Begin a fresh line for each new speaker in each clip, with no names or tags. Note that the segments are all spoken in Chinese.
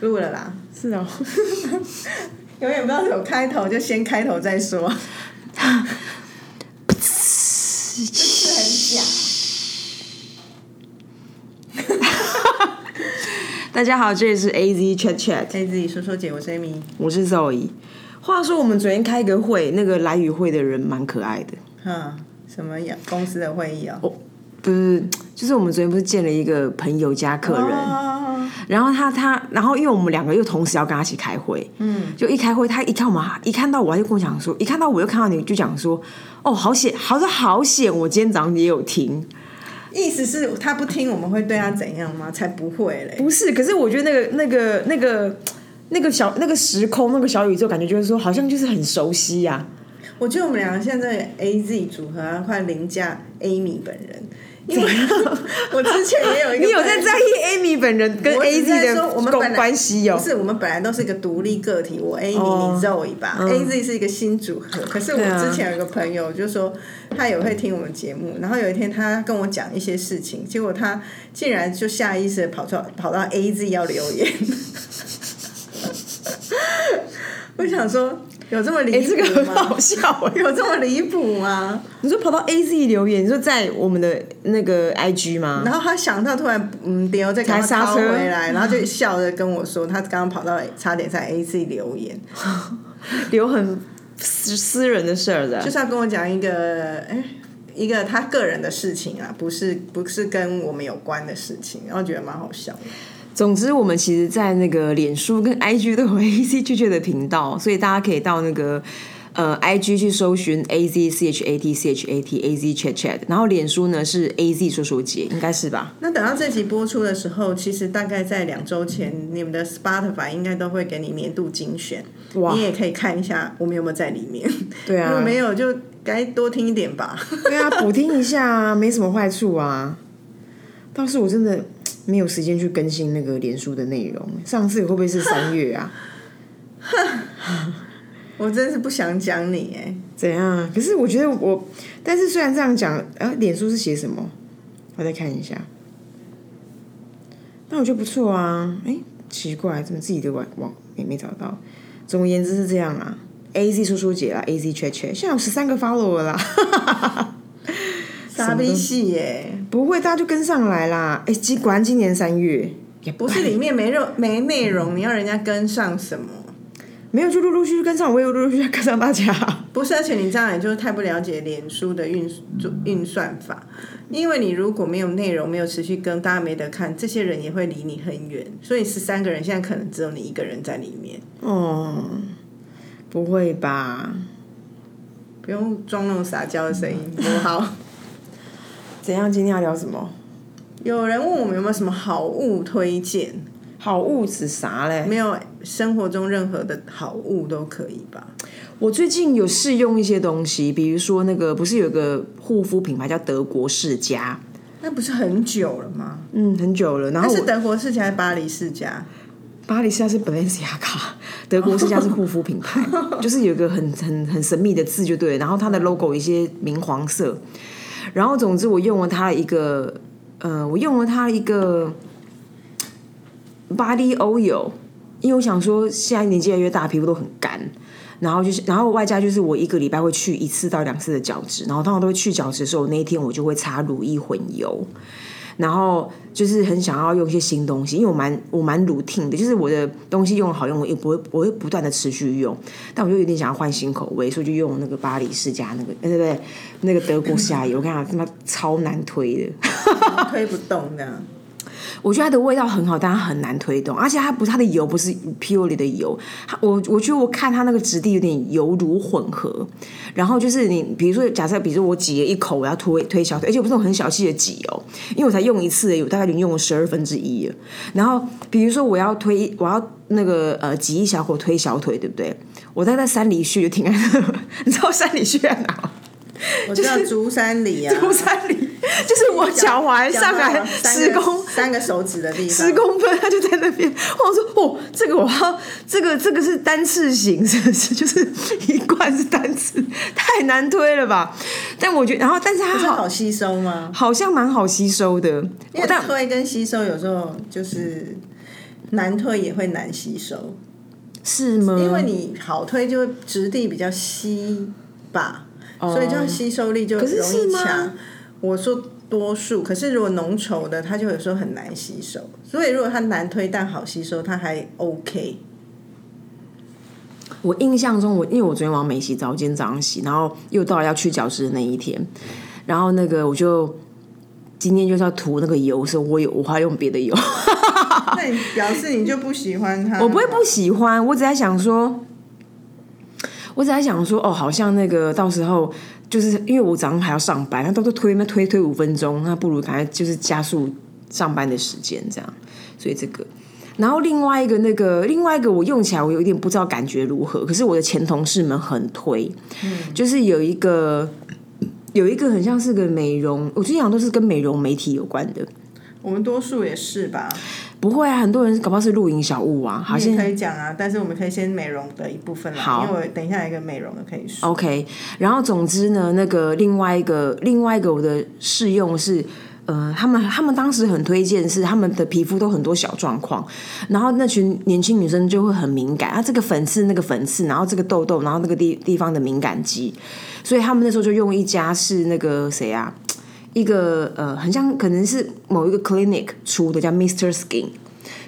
录了啦，
是哦，
永远不知道有开头，就先开头再说。是很假。
大家好，这里是 A Z Chat Chat，
可以自己说说姐，我是 Amy。
我是 Zoe。话说我们昨天开个会，那个来与会的人蛮可爱的。
哈，什么呀？公司的会议啊、
哦，不是，就是我们昨天不是见了一个朋友家客人，
哦，
然后他他，然后因为我们两个又同时要跟他一起开会，嗯，就一开会，他一看我们，一看到我，他就跟我讲说，一看到我又看到你，就讲说，哦，好险，好像好险，我今天早上也有听，
意思是他不听，我们会对他怎样吗？才不会嘞！
不是，可是我觉得那个那个那个那个小那个时空那个小宇宙，感觉就是说，好像就是很熟悉呀、
我觉得我们两个现在 A Z 组合啊，快凌驾 Amy 本人，因为 我之前也有一个，
你有在在意 Amy 本人跟 A Z 的
我们
关系哦
不？是，我们本来都是一个独立个体，我 Amy、
哦
你 Zoe 吧、a Z 是一个新组合。可是我之前有一个朋友就说他也会听我们节目，然后有一天他跟我讲一些事情，结果他竟然就下意识的跑出跑到 A Z 要留言。我想说，有这么离
哎、这个？很好笑哎、
有这么离谱吗？
你说跑到 A Z 留言，你说在我们的那个 I G 吗？
然后他想到突然嗯丢，再赶快掏
才刹车
回来，然后就笑着跟我说，他刚刚跑到差点在 A Z 留言，
留很私私人的事儿的，
就是要跟我讲一个哎一个他个人的事情啊，不是不是跟我们有关的事情，然后觉得蛮好笑的。
总之，我们其实，在那个脸书跟 IG 都有 A Z 确确的频道，所以大家可以到那个呃 IG 去搜寻 A Z C H A T C H A T A Z Chat Chat，然后脸书呢是 A Z 说说姐，应该是吧？
那等到这集播出的时候，其实大概在两周前，你们的 Spotify 应该都会给你年度精选，
哇
你也可以看一下我们有没有在里面。
对啊
如果
啊，
没有，就该多听一点吧。
对啊，补听一下啊，没什么坏处啊。倒是我真的没有时间去更新那个脸书的内容，上次会不会是三月啊？
我真是不想讲你哎，
怎样？可是我觉得我，但是虽然这样讲，呃，脸书是写什么？我再看一下。那我觉得不错啊。哎、奇怪，怎么自己的网网也没找到？总而言之是这样啊。A Z 叔叔姐啦，A Z 圈圈，现在有十三个 follower 啦。
傻逼戏耶！
不会，大家就跟上来啦。哎、今果然今年三月也
不是里面没肉没内容，你要人家跟上什么？
没有，就陆陆续续跟上，我也有陆陆续续跟上大家。
不是，而且你这样也就是太不了解脸书的运运算法，因为你如果没有内容，没有持续跟，大家没得看，这些人也会离你很远。所以十三个人现在可能只有你一个人在里面，
哦，不会吧？
不用装那种撒娇的声音，多好。
怎样？今天要聊什么？
有人问我们有没有什么好物推荐？
好物是啥嘞？
没有，生活中任何的好物都可以吧？
我最近有试用一些东西，比如说那个不是有个护肤品牌叫德国世家，
那不是很久了吗？
嗯，很久了。然
那
后
是德国世家还是巴黎世家？
巴黎世家是 Balenciaga，德国世家是护肤品牌，就是有一个很很很神秘的字就对了，然后它的 logo 一些明黄色，然后总之我用了它一个，呃，我用了它一个 body oil，因为我想说现在年纪越来越大，皮肤都很干。然后就是，然后外加就是我一个礼拜会去一次到两次的角质，然后通常都会去角质的时候，那一天我就会擦乳液混油，然后就是很想要用一些新东西，因为我蛮我蛮 routine 的，就是我的东西用好用，我也不会我会不断的持续用，但我就有点想要换新口味，所以就用那个巴黎世家那个，呃对不对？那个德国下油，我跟你讲，他妈超难推的。
推不动的。
我觉得它的味道很好，但它很难推动，而且它不，它的油不是 purely 的油，它我我觉得我看它那个质地有点油乳混合，然后就是你比如说假设，比如说我挤了一口，我要推推小腿，而且不是那种很小气的挤哦，因为我才用一次而已，我大概已经用了十二分之一了。然后比如说我要推，我要那个呃挤一小口推小腿，对不对？我大概在三里穴就停在那，你知道三里穴在哪吗？
我知道竹山里啊，
竹山里，就是我脚踝上来十公
三个手指的地方，
十公分，他就在那边。我说哦，这个我要，这个这个是单次型，是不是？就是一罐是单次，太难推了吧？但我觉得，然后但是它好
好吸收吗？
好像蛮好吸收的，
因为
但
推跟吸收有时候就是难推也会难吸收，
是吗？
因为你好推就会质地比较稀吧，所以这样吸收力就容易强。我说多数，可是如果浓稠的，它就有时候很难吸收。所以如果它难推但好吸收，它还 OK。
我印象中，我因为我昨天晚上没洗澡，今天早上洗，然后又到了要去角质的那一天，然后那个我就今天就是要涂那个油，所以我有我还用别的油。
那你表示你就不喜欢它？
我不会不喜欢，我只在想说，我只在想说，哦，好像那个到时候就是因为我早上还要上班，他都都推那推推五分钟，那不如赶快就是加速上班的时间这样，所以这个。然后另外一个那个另外一个我用起来我有一点不知道感觉如何，可是我的前同事们很推，就是有一个有一个很像是个美容，我最近好像都是跟美容媒体有关的。
我们多数也是吧，
不会啊，很多人搞不好是露营小物啊，好像
你可以讲啊。但是我们可以先美容的一部分啦，
好
因为我等一下有一个美容的可以说。
OK，然后总之呢，那个另外一个另外一个我的试用是，呃，他们他们当时很推荐是他们的皮肤都很多小状况，然后那群年轻女生就会很敏感，啊，这个粉刺那个粉刺，然后这个痘痘，然后那个地地方的敏感肌，所以他们那时候就用一家是那个谁啊，一个呃，很像可能是某一个 clinic 出的叫 Mister Skin，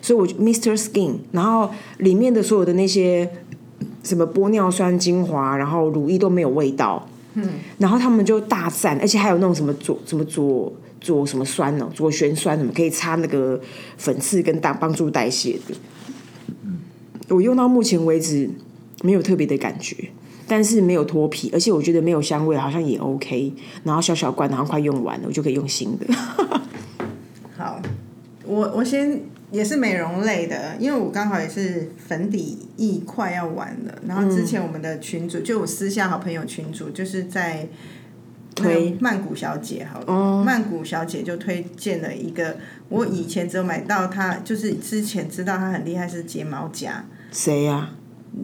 所以我 Mister Skin，然后里面的所有的那些什么玻尿酸精华，然后乳液都没有味道，嗯，然后他们就大赞，而且还有那种什么左什么左左什么酸哦，左旋酸什么可以擦那个粉刺跟大帮助代谢的。我用到目前为止没有特别的感觉，但是没有脱皮，而且我觉得没有香味，好像也 OK。然后小小罐，然后快用完了，我就可以用新的。
好，我我先也是美容类的，因为我刚好也是粉底液快要完了，然后之前我们的群主、就我私下好朋友群主就是在
推。
曼谷小姐好了，曼谷小姐就推荐了一个，我以前只有买到它，就是之前知道它很厉害是睫毛夹，
谁呀、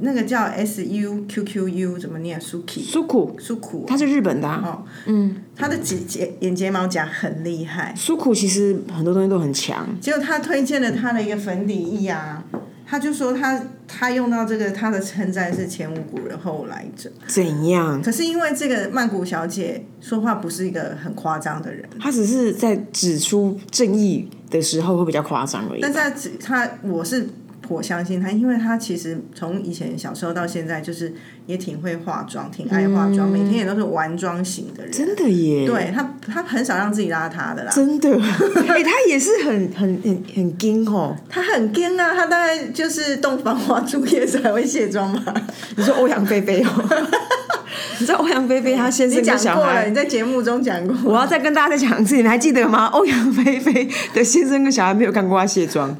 那个叫 S U Q Q U 怎么念？Suki
苏苦，
苏苦，
它是日本的、啊。
哦，嗯，它的睫睫眼睫毛夹很厉害，
苏苦其实很多东西都很强，
结果他推荐了他的一个粉底液啊，他就说他他用到这个，他的称赞是前无古人后无来者。
怎样？
可是因为这个曼谷小姐说话不是一个很夸张的人，
她只是在指出正义的时候会比较夸张而已。
但是他只他我是颇相信他，因为他其实从以前小时候到现在，就是也挺会化妆，挺爱化妆，每天也都是玩妆型的人。
真的耶，
对他，他很少让自己邋遢的啦。
真的，哎、他也是很很很很精哦。
他很干啊，他大概就是洞房花烛夜才会卸妆嘛。
你说欧阳菲菲哦？你知道欧阳菲菲她先生跟小孩
你，在节目中讲过。
我要再跟大家再讲一次，你们还记得吗？欧阳菲菲的先生跟小孩没有看过她卸妆，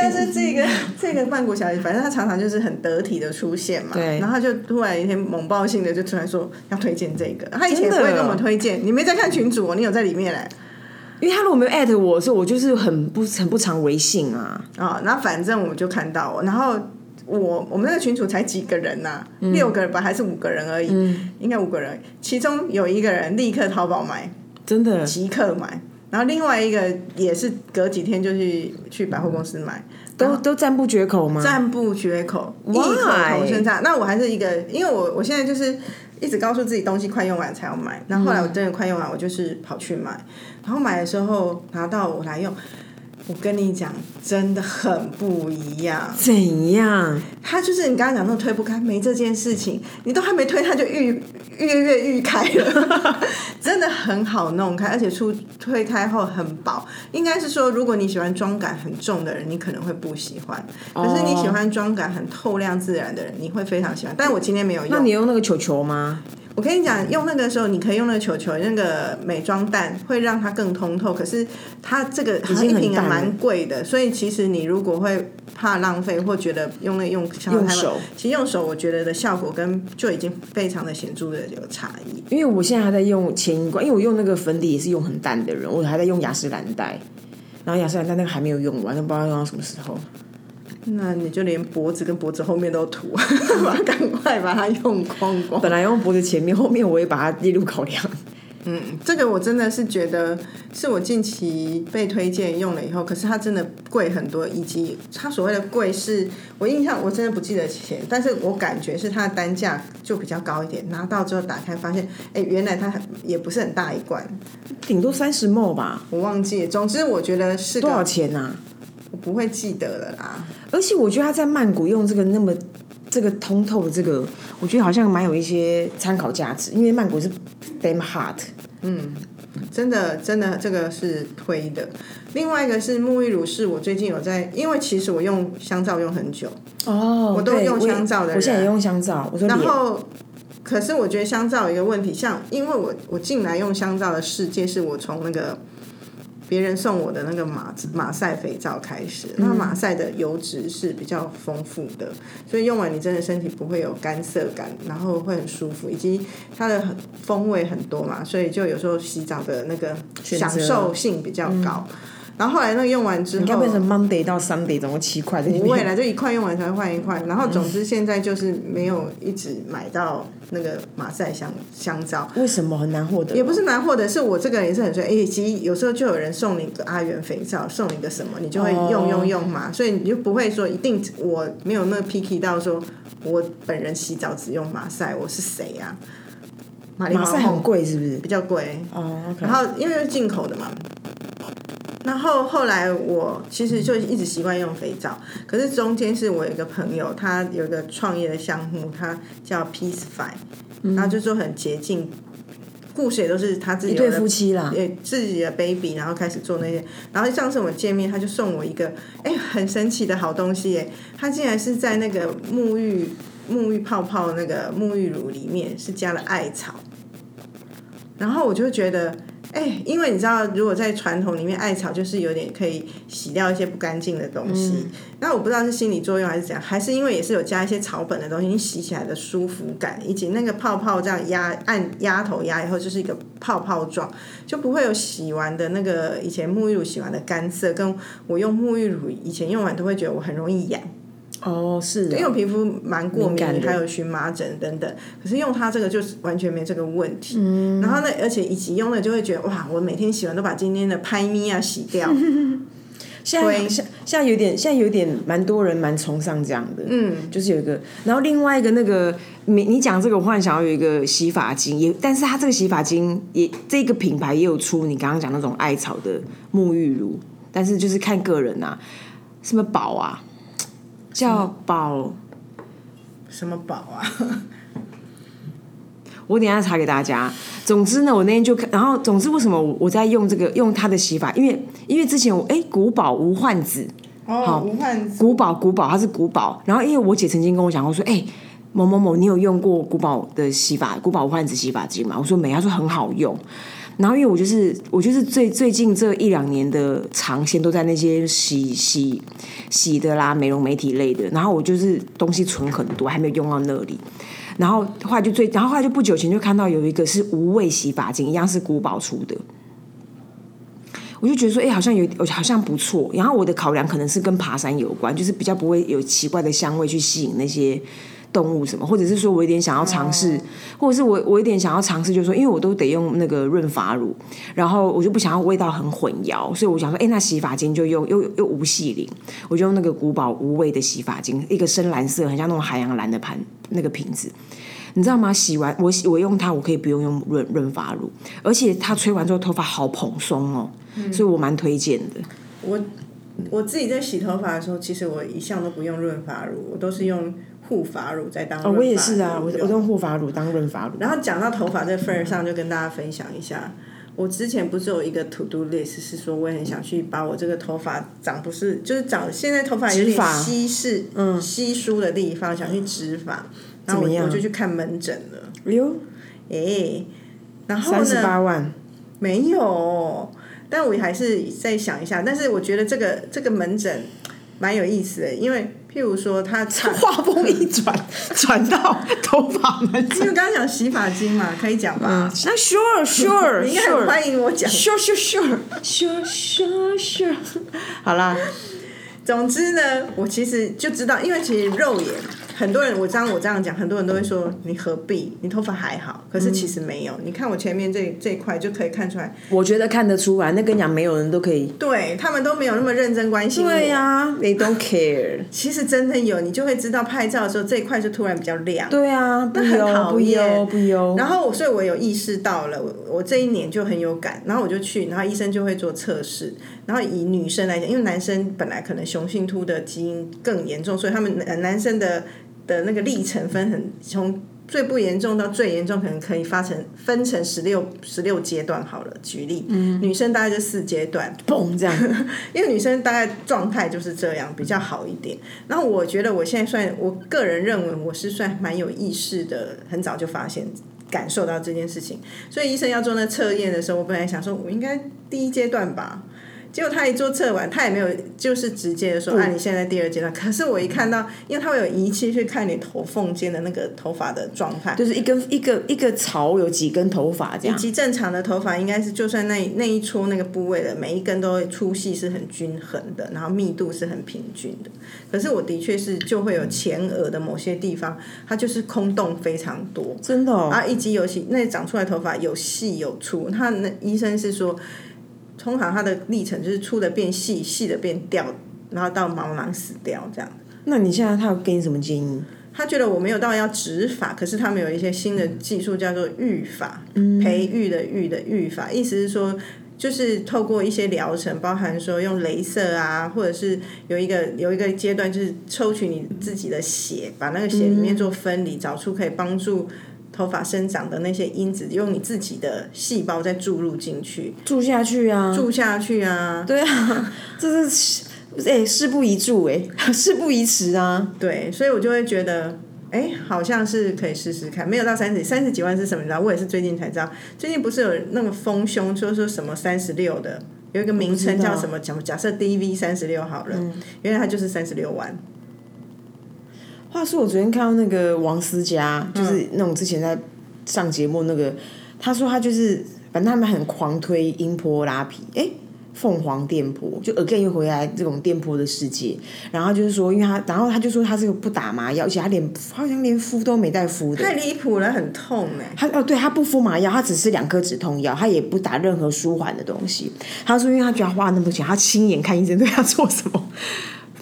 但是这个 这个曼谷小姐，反正她常常就是很得体的出现嘛，
对。
然后她就突然一天猛爆性的就突然说要推荐这个，她以前也不会跟我们推荐，你没在看群主哦，你有在里面嘞
因为他如果没有艾特我的时候，我就是很不很不常微信啊。
啊，然后反正我就看到，然后我我们那个群主才几个人呐、
嗯。
六个人吧，还是五个人而已，应该五个人，其中有一个人立刻淘宝买，
真的，
即刻买。然后另外一个也是隔几天就去去百货公司买，
都都赞不绝口吗？
赞不绝口，异？口同声赞。那我还是一个，因为我我现在就是一直告诉自己东西快用完才要买。那后来我真的快用完，我就是跑去买。然后买的时候拿到我来用，我跟你讲，真的很不一样。
怎样？
它就是你刚刚讲那种推不开，没这件事情，你都还没推，它就愈跃跃欲开了，真的很好弄开，而且出推开后很薄。应该是说，如果你喜欢妆感很重的人，你可能会不喜欢；可是你喜欢妆感很透亮自然的人，你会非常喜欢。但我今天没有用。
那你用那个球球吗？
我跟你讲，用那个时候你可以用那个球球，那个美妆蛋会让它更通透。可是它这个好像一瓶也蛮贵的，所以其实你如果会怕浪费或觉得用那用
用手，
其实用手我觉得的效果跟就已经非常的显著的有差异。
因为我现在还在用前一罐，因为我用那个粉底也是用很淡的人，我还在用雅诗兰黛，然后雅诗兰黛那个还没有用完，都不知道用到什么时候。
那你就连脖子跟脖子后面都涂，把它赶快把它用光光。
本来用脖子前面，后面我也把它列入考量。
嗯，这个我真的是觉得是我近期被推荐用了以后，可是它真的贵很多，以及它所谓的贵是我印象我真的不记得钱，但是我感觉是它的单价就比较高一点。拿到之后打开发现，哎，原来它也不是很大一罐，
顶多三十 ml 吧，
我忘记。总之我觉得是
多少钱啊？
我不会记得了啦。
而且我觉得他在曼谷用这个那么这个通透的这个，我觉得好像蛮有一些参考价值，因为曼谷是 damn hot。
嗯，真的真的这个是推的。另外一个是沐浴乳，是我最近有在，因为其实我用香皂用很久
哦，
我都用香皂的人，
我现在也用香皂。我说
然后，可是我觉得香皂有一个问题，像因为我我进来用香皂的世界，是我从那个。别人送我的那个马马赛肥皂开始，那马赛的油脂是比较丰富的，所以用完你真的身体不会有干涩感，然后会很舒服，以及它的风味很多嘛，所以就有时候洗澡的那个享受性比较高。然后后来那个用完之后，
应该变成 Monday 到 Sunday 总共七块？
不会了，就一块用完才会换一块。然后总之现在就是没有一直买到那个马赛香香皂。
为什么很难获得？
也不是难获得，是我这个人也是很说，哎，其实有时候就有人送你个阿元肥皂，送你个什么，你就会用用用嘛。所以你就不会说一定我没有那个 picky 到说，我本人洗澡只用马赛，我是谁呀？
马赛很贵是不是？
比较贵
哦。
然后因为是进口的嘛。然后后来我其实就一直习惯用肥皂，可是中间是我有一个朋友，他有一个创业的项目，他叫 Peace Five，然后就说很洁净，故事也都是他自己
一对夫妻啦，
对自己的 baby，然后开始做那些，然后上次我们见面，他就送我一个哎很神奇的好东西耶，他竟然是在那个沐浴沐浴泡泡那个沐浴乳里面是加了艾草，然后我就觉得。哎，因为你知道，如果在传统里面，艾草就是有点可以洗掉一些不干净的东西。那我不知道是心理作用还是怎样，还是因为也是有加一些草本的东西，你洗起来的舒服感，以及那个泡泡这样压按压头压以后就是一个泡泡状，就不会有洗完的那个以前沐浴乳洗完的干涩。跟我用沐浴乳以前用完都会觉得我很容易痒。
哦，是，
因为我皮肤蛮过敏，还有荨麻疹等等。可是用它这个就是完全没这个问题。嗯。然后呢，而且以及用了就会觉得哇，我每天洗完都把今天的拍咪啊洗掉。
现在现现在有点，现在有点蛮多人蛮崇尚这样的。嗯。就是有一个，然后另外一个那个，你你讲这个，我忽然想要有一个洗发精，也，但是它这个洗发精也这个品牌也有出你刚刚讲那种艾草的沐浴乳，但是就是看个人啊，什么宝啊。叫宝
什么宝啊？
我等下查给大家。总之呢，我那天就看，然后总之为什么我在用这个用它的洗发？因为因为之前我哎古堡无患子
哦，无患子
古堡古堡它是古堡，然后因为我姐曾经跟我讲过说，哎某某某，你有用过古堡的洗发古堡无患子洗发精吗？我说没，她说很好用。然后因为我就是我就是最最近这一两年的长线都在那些洗洗洗的啦美容媒体类的，然后我就是东西存很多，还没有用到那里。然后后来就最，然后后来就不久前就看到有一个是无味洗发精，一样是古堡出的，我就觉得说，哎，好像有好像不错。然后我的考量可能是跟爬山有关，就是比较不会有奇怪的香味去吸引那些。动物什么，或者是说我有点想要尝试，或者是我我有点想要尝试，就是说，因为我都得用那个润发乳，然后我就不想要味道很混淆，所以我想说，哎，那洗发精就用又又无细鳞，我就用那个古堡无味的洗发精，一个深蓝色，很像那种海洋蓝的盘那个瓶子，你知道吗？洗完我我用它，我可以不用用润润发乳，而且它吹完之后头发好蓬松哦，所以我蛮推荐的。
我我自己在洗头发的时候，其实我一向都不用润发乳，我都是用。护发乳在当，
我也是啊，我我用护发乳当润发乳。
然后讲到头发这份儿上，就跟大家分享一下，我之前不是有一个 to do list，是说我也很想去把我这个头发长不是，就是长现在头发有点稀释，嗯，稀疏的地方想去植发，然后我我就去看门诊了。哎呦，哎，然后
呢？三十八万
没有，但我还是再想一下。但是我觉得这个这个门诊蛮有意思的，因为。譬如说，他
画风一转，转到头发门
因为刚刚讲洗发精嘛，可以讲吧？
那 sure sure，
应该欢迎我讲。
sure sure sure sure sure sure，好啦。
总之呢，我其实就知道，因为其实肉眼很多人我当我这样讲，很多人都会说你何必？你头发还好，可是其实没有。你看我前面这这一块就可以看出来，
我觉得看得出来，那跟你讲没有人都可以。
对他们都没有那么认真关心我。
对呀、t h e y don't care。
其实真的有，你就会知道拍照的时候这一块就突然比较亮。
对啊，不
很讨厌
油不油。
然后我，所以我有意识到了，我我这一年就很有感，然后我就去，然后医生就会做测试，然后以女生来讲，因为男生本来可能雄性秃的基因更严重，所以他们男男生的的那个历程分很从最不严重到最严重，可能可以发成分成十六十六阶段好了。举例，女生大概就四阶段，
嘣这样，
因为女生大概状态就是这样，比较好一点。然后我觉得我现在算，我个人认为我是算蛮有意识的，很早就发现。感受到这件事情，所以医生要做那测验的时候，我本来想说，我应该第一阶段吧。结果他一做测完，他也没有就是直接的说，啊，你现在第二阶段。可是我一看到，因为他会有仪器去看你头缝间的那个头发的状态，
就是一根一个一个槽有几根头发这样。
以及正常的头发应该是，就算那那一撮那个部位的每一根都粗细是很均衡的，然后密度是很平均的。可是我的确是就会有前额的某些地方，它就是空洞非常多，
真的、哦。
啊，以及尤其那长出来头发有细有粗，他那医生是说，通常它的历程就是粗的变细，细的变掉，然后到毛囊死掉这样。
那你现在他有给你什么建议？
他觉得我没有到要植发，可是他们有一些新的技术叫做育发，培育的育的育发，意思是说。就是透过一些疗程，包含说用镭射啊，或者是有一个有一个阶段，就是抽取你自己的血，把那个血里面做分离，找出可以帮助头发生长的那些因子，用你自己的细胞再注入进去，
住下去啊，
注下去啊，
对啊，这是哎、事不宜助哎、事不宜迟啊。
对，所以我就会觉得。哎，好像是可以试试看，没有到三十三十几万是什么？你知道？我也是最近才知道，最近不是有那个丰胸，说说什么三十六的，有一个名称叫什么？假假设 DV 三十六好了，原来它就是三十六万。
话说，我昨天看到那个王思佳，就是那种之前在上节目那个，他说他就是，反正他们很狂推音波拉皮，哎、凤凰电波，就 again 又回来这种电波的世界。然后就是说，因为他，然后他就说他这个不打麻药，而且他连好像连敷都没带敷的。
太离谱了，很痛哎、
他哦，对他不敷麻药，他只吃两颗止痛药，他也不打任何舒缓的东西。他说，因为他觉得他花了那么多钱，他亲眼看医生对他做什么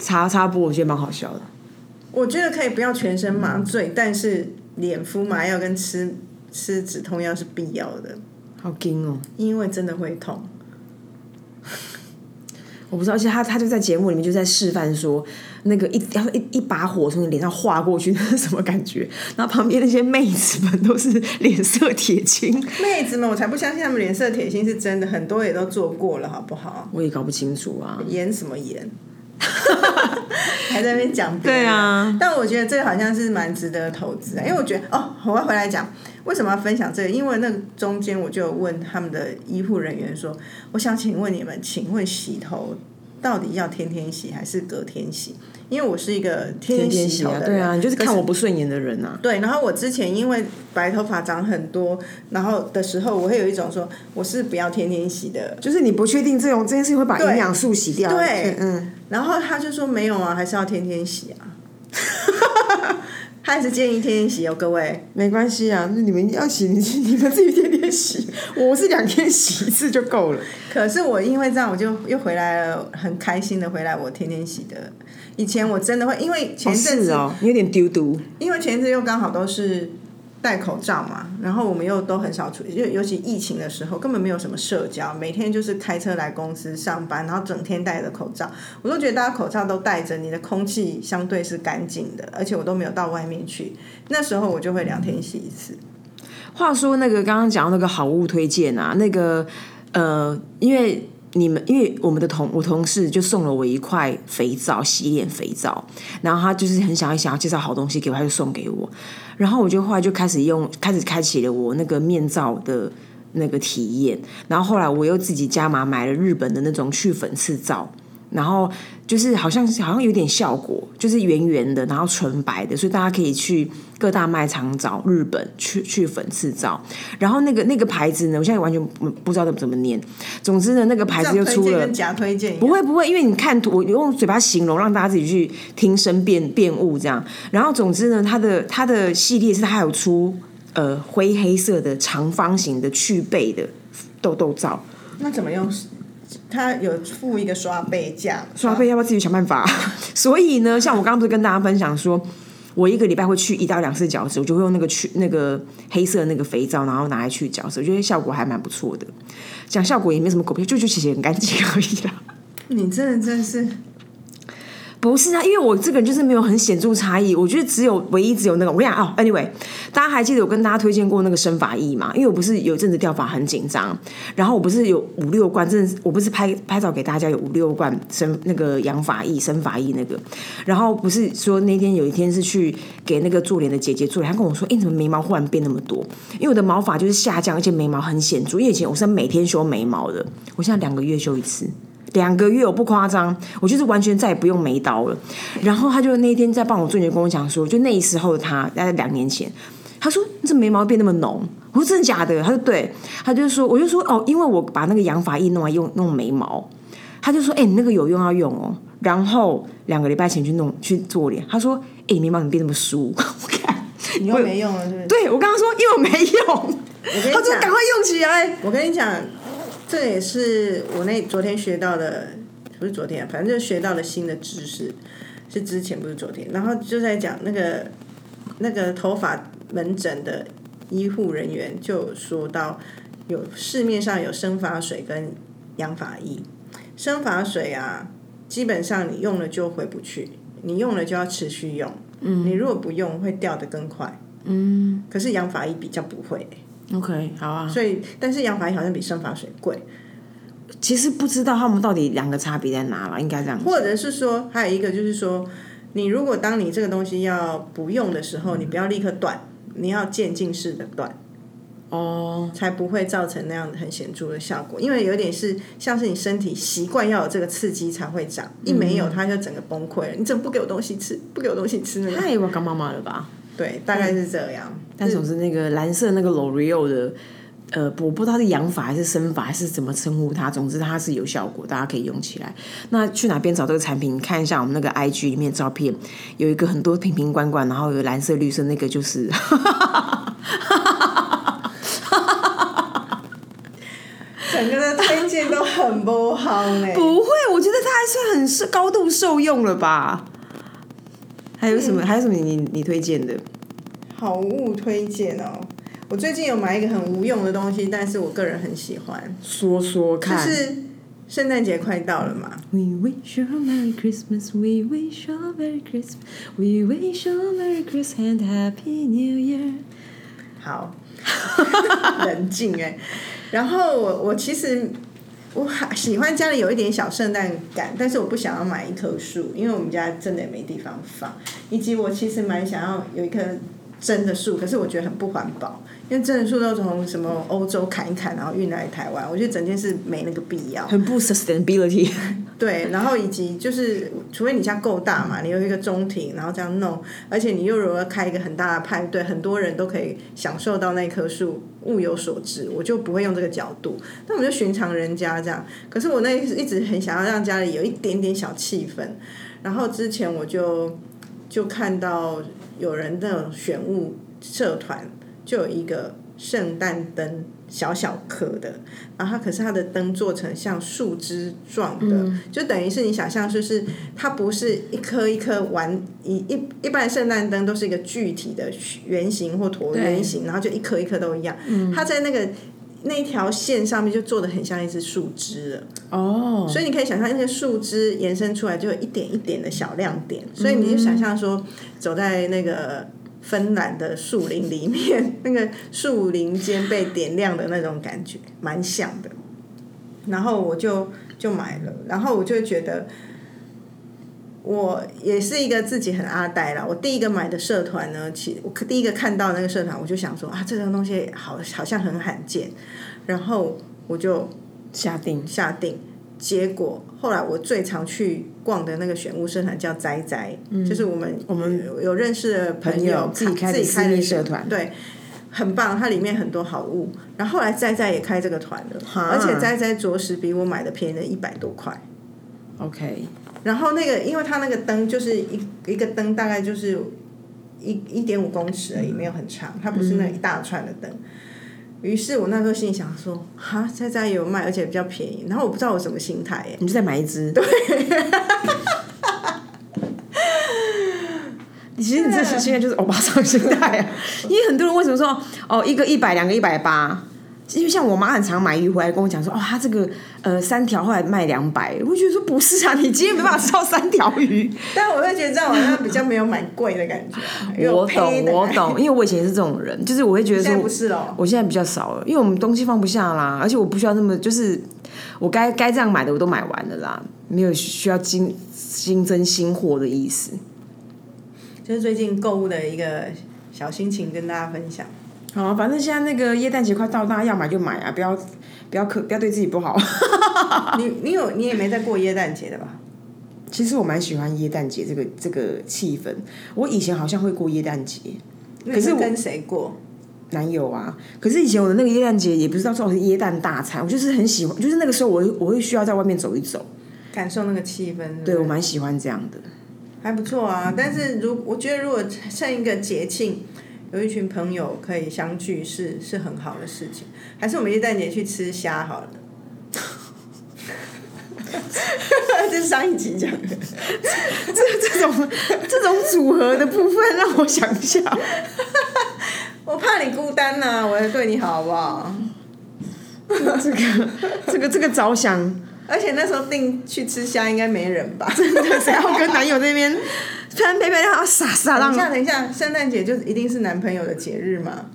插插播，我觉得蛮好笑的。
我觉得可以不要全身麻醉，但是脸敷麻药跟吃吃止痛药是必要的，
好惊哦！
因为真的会痛。
我不知道，而且他他就在节目里面就在示范说，那个一然后一一把火从你脸上划过去，那是什么感觉？然后旁边那些妹子们都是脸色铁青，
妹子们，我才不相信他们脸色铁青是真的，很多也都做过了，好不好？
我也搞不清楚啊。
演什么演？还在那边讲别人。
对啊，
但我觉得这个好像是蛮值得投资的，因为我觉得哦，我要回来讲为什么要分享这个，因为那个中间我就问他们的医护人员说，我想请问你们，请问洗头到底要天天洗还是隔天洗？因为我是一个天
天
洗头的，人，
洗啊对啊，你就是看我不顺眼的人啊。
对，然后我之前因为白头发长很多，然后的时候，我会有一种说我是不要天天洗的，
就是你不确定这种这件事情会把营养素洗掉，
对
嗯，
然后他就说没有啊，还是要天天洗啊。他还是建议天天洗哦，各位。
没关系啊，那你们要洗，你你们自己天天洗，我是两天洗一次就够了。
可是我因为这样，我就又回来了，很开心的回来。我天天洗的，以前我真的会，因为前阵子，
是哦，你有点丢丢。
因为前阵子又刚好都是戴口罩嘛，然后我们又都很少出，就尤其疫情的时候，根本没有什么社交，每天就是开车来公司上班，然后整天戴着口罩，我都觉得大家口罩都戴着，你的空气相对是干净的，而且我都没有到外面去。那时候我就会两天洗一次。
话说那个刚刚讲那个好物推荐啊，那个呃，因为你们因为我们的同我同事就送了我一块肥皂，洗脸肥皂，然后他就是很想要想要介绍好东西给我，他就送给我，然后我就后来就开始用，开始开启了我那个面皂的那个体验，然后后来我又自己加码买了日本的那种去粉刺皂。然后就是好像好像有点效果，就是圆圆的，然后纯白的，所以大家可以去各大卖场找日本去去粉刺皂。然后那个那个牌子呢，我现在完全不不知道怎么念。总之呢，那个牌子又出了。
假推荐
不会不会，因为你看图，我用嘴巴形容，让大家自己去听声辨辨物这样。然后总之呢，它的它的系列是它有出呃灰黑色的长方形的去背的痘痘皂。
那怎么用？它有付一个刷背架，
刷背要不要自己想办法？所以呢，像我刚刚不是跟大家分享说，我一个礼拜会去一到两次角质，我就会用那个去那个黑色那个肥皂，然后拿来去角质，我觉得效果还蛮不错的。讲效果也没什么狗屁，就就其实很干净而已啦。
你真的真是。
不是啊，因为我这个人就是没有很显著差异。我觉得只有唯一只有那个，我跟你讲哦，anyway，大家还记得我跟大家推荐过那个生发液嘛？因为我不是有一阵子掉发很紧张，然后我不是有五六罐，真的我不是拍拍照给大家有五六罐生那个养发液、生发液那个，然后不是说那天有一天是去给那个做脸的姐姐做脸，她跟我说：“哎，怎么眉毛忽然变那么多？因为我的毛发就是下降，而且眉毛很显著。因为以前我是每天修眉毛的，我现在两个月修一次。”两个月我不夸张，我就是完全再也不用眉刀了。然后他就那天在帮我做，就跟我讲说，就那时候的他，大概两年前，他说你这眉毛变那么浓，我说真的假的？他说对，他就说，我就说哦，因为我把那个养发液弄来用弄眉毛，他就说哎，你那个有用要用哦。然后两个礼拜前去弄去做脸，他说哎，眉毛怎么变那么疏？我看
你又没用了，是不是？
对我刚刚说因为我没用，他说赶快用起来。
我跟你讲。这也是我那昨天学到的，不是昨天，反正就学到了新的知识，是之前不是昨天。然后就在讲那个那个头发门诊的医护人员就说到，有市面上有生发水跟养发液，生发水啊，基本上你用了就回不去，你用了就要持续用，嗯，你如果不用会掉的更快，嗯，可是养发液比较不会。
OK，好啊。
所以，但是养发液好像比生发水贵。
其实不知道他们到底两个差别在哪了，应该这样。
或者是说，还有一个就是说，你如果当你这个东西要不用的时候，你不要立刻断，你要渐进式的断，
哦，
才不会造成那样很显著的效果。因为有点是像是你身体习惯要有这个刺激才会长，一没有它就整个崩溃了。你怎么不给我东西吃？不给我东西吃？
太我干妈妈了吧？
对，大概是这样。
但总之那个蓝色那个 L'Oreal 的，呃，我不知道是养法还是生法还是怎么称呼它，总之它是有效果，大家可以用起来。那去哪边找这个产品？看一下我们那个 IG 里面照片，有一个很多瓶瓶罐罐，然后有蓝色、绿色，那个就是。
整个的推荐都很不好呢。
不会，我觉得它还是很是高度受用了吧。还有什么？还有什么？你你推荐的？
好物推荐哦！我最近有买一个很无用的东西，但是我个人很喜欢。
说说看。
就是圣诞节快到了嘛。
We wish you a Merry Christmas. We wish you a Merry Christmas. We wish you a Merry Christmas and Happy New Year.
好，冷静哎。然后我我其实。我还喜欢家里有一点小圣诞感，但是我不想要买一棵树，因为我们家真的也没地方放。以及我其实蛮想要有一棵真的树，可是我觉得很不环保，因为真的树都从什么欧洲砍一砍，然后运来台湾，我觉得整件事没那个必要。
很不 sustainability。
对，然后以及就是，除非你家够大嘛，你有一个中庭，然后这样弄，而且你又如果开一个很大的派对，很多人都可以享受到那棵树，物有所值，我就不会用这个角度。那我们就寻常人家这样，可是我那一直很想要让家里有一点点小气氛，然后之前我就就看到有人那种选物社团就有一个圣诞灯。小小颗的，然后可是它的灯做成像树枝状的，就等于是你想象，就是它不是一颗一颗完一一一般圣诞灯都是一个具体的圆形或椭圆形，然后就一颗一颗都一样。它在那个那条线上面就做的很像一只树枝了。
哦，
所以你可以想象那些树枝延伸出来就有一点一点的小亮点，所以你就想象说走在那个。芬兰的树林里面，那个树林间被点亮的那种感觉，蛮像的。然后我就就买了，然后我就觉得，我也是一个自己很阿呆了。我第一个买的社团呢，其我第一个看到那个社团，我就想说啊，这种东西好好像很罕见，然后我就
下定
下定。结果后来我最常去逛的那个选物社团叫斋斋，就是我们我们有认识的朋
朋友自己开的社团
对。很棒，它里面很多好物。然后后来斋斋也开这个团了，而且斋斋着实比我买的便宜了一百多块。
OK，
然后那个，因为它那个灯就是一一个灯，大概就是一一点五公尺而已，没有很长，它不是那一大串的灯。于是我那时候心里想说，哈，在家也有卖，而且比较便宜。然后我不知道我什么心态耶，
你就再买一支。对。其实你这是现在就是欧巴桑心态啊，因为很多人为什么说哦一个一百，两个一百八？因为像我妈很常买鱼回来跟我讲说，哦，她这个呃三条后来卖两百，我觉得说不是啊，你今天没办法吃到三条鱼。
但我会觉得这样好像比较没有买贵的感觉。
我懂，我懂，因为我以前是这种人，就是我会觉得说
不是哦。
我现在比较少了，因为我们东西放不下啦，而且我不需要那么就是我该该这样买的我都买完了啦，没有需要新新增新货的意思。
就是最近购物的一个小心情跟大家分享。
好，反正现在那个耶诞节快到，大家要买就买啊，不要不要可不要对自己不好。
你你有你也没在过耶诞节的吧？
其实我蛮喜欢耶诞节这个这个气氛，我以前好像会过耶诞节，
可是跟谁过？
男友啊，可是以前我的那个耶诞节也不知道这种耶诞大餐，我就是很喜欢，就是那个时候我会我会需要在外面走一走，
感受那个气氛。
对我蛮喜欢这样的。
还不错啊，但是如我觉得如果趁一个节庆，有一群朋友可以相聚是是很好的事情。还是我们耶诞节去吃虾好了。这是上一集讲的，
这这种这种组合的部分让我想一下，
我怕你孤单呐、我要对你好好不好？
这个这个这个着想，
而且那时候定去吃虾应该没人吧？
真的谁要跟男友那边穿陪陪让他傻傻让
等一下，等一下，圣诞节就一定是男朋友的节日吗？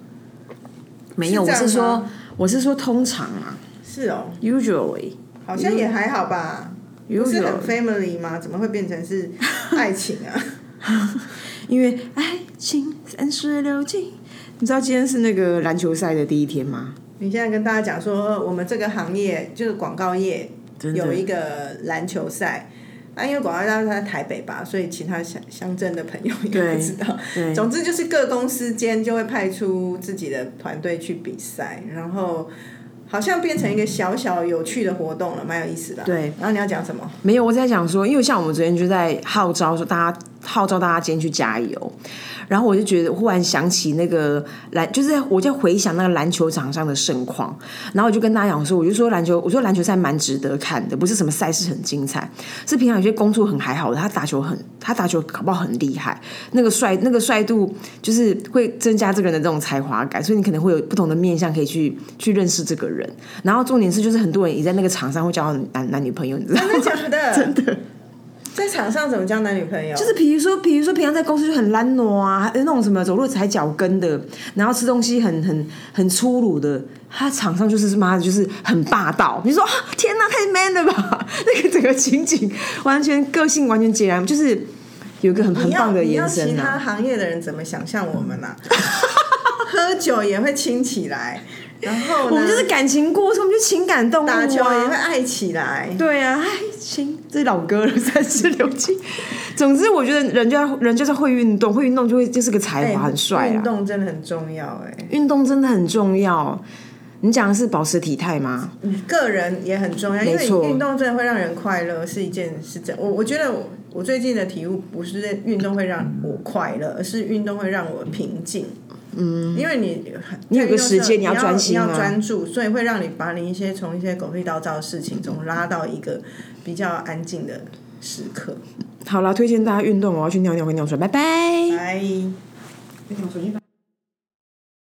没有，我
是
说我是说通常啊
是哦
，，usually
好像也还好吧。不是很 usually，family 吗？怎么会变成是 爱情啊？
因为爱情三十六计，你知道今天是那个篮球赛的第一天吗？
你现在跟大家讲说，我们这个行业就是广告业
真的
有一个篮球赛。啊，因为广告大是在台北吧，所以其他乡乡镇的朋友应该不知道。总之就是各公司间就会派出自己的团队去比赛，然后好像变成一个小小有趣的活动了，蛮有意思的。
对，
然后你要讲什么？
没有，我在讲说，因为像我们昨天就在号召说，大家号召大家今天去加油，然后我就觉得忽然想起那个篮，就是我就回想那个篮球场上的盛况，然后我就跟大家讲说，我就说篮球，我说篮球赛蛮值得看的，不是什么赛事很精彩，是平常有些工作很还好的，他打球很，他打球搞不好很厉害，那个帅那个帅度就是会增加这个人的这种才华感，所以你可能会有不同的面向可以去去认识这个人，然后重点是就是很多人也在那个场上会交到男男女朋友，你知道吗？
真的假的？真的。在场上怎么交男女朋友？
就是比如说，比如说平常在公司就很懒惰啊，还有那种什么走路踩脚跟的，然后吃东西很很很粗鲁的，他场上就是妈的，就是很霸道。比如说，啊、天哪，太 man 了吧！那个整个情景完全个性完全截然，就是有一个很很棒的
你要
延伸
其他
啊。
行业的人怎么想象我们啊？喝酒也会亲起来，然后呢
我们就是感情过程，我们就情感动物
打球也会
啊。
爱起来。
对啊，爱情这老歌了，三十六计。总之，我觉得人就要人就是会运动，会运动就会就是个才华，很帅啊。
运动真的很重要哎、
运动真的很重要。你讲的是保持体态吗？
个人也很重要，因为
没错
运动真的会让人快乐，是一件是真。我我觉得我我最近的体悟不是在运动会让我快乐，而是运动会让我平静。嗯，因为你
你有个时间
你
你要专心啊
你要专注，所以会让你把你一些从一些狗屁倒灶的事情中拉到一个比较安静的时刻。
好了，推荐大家运动，我要去尿尿，会尿出来，拜拜。
拜。
尿水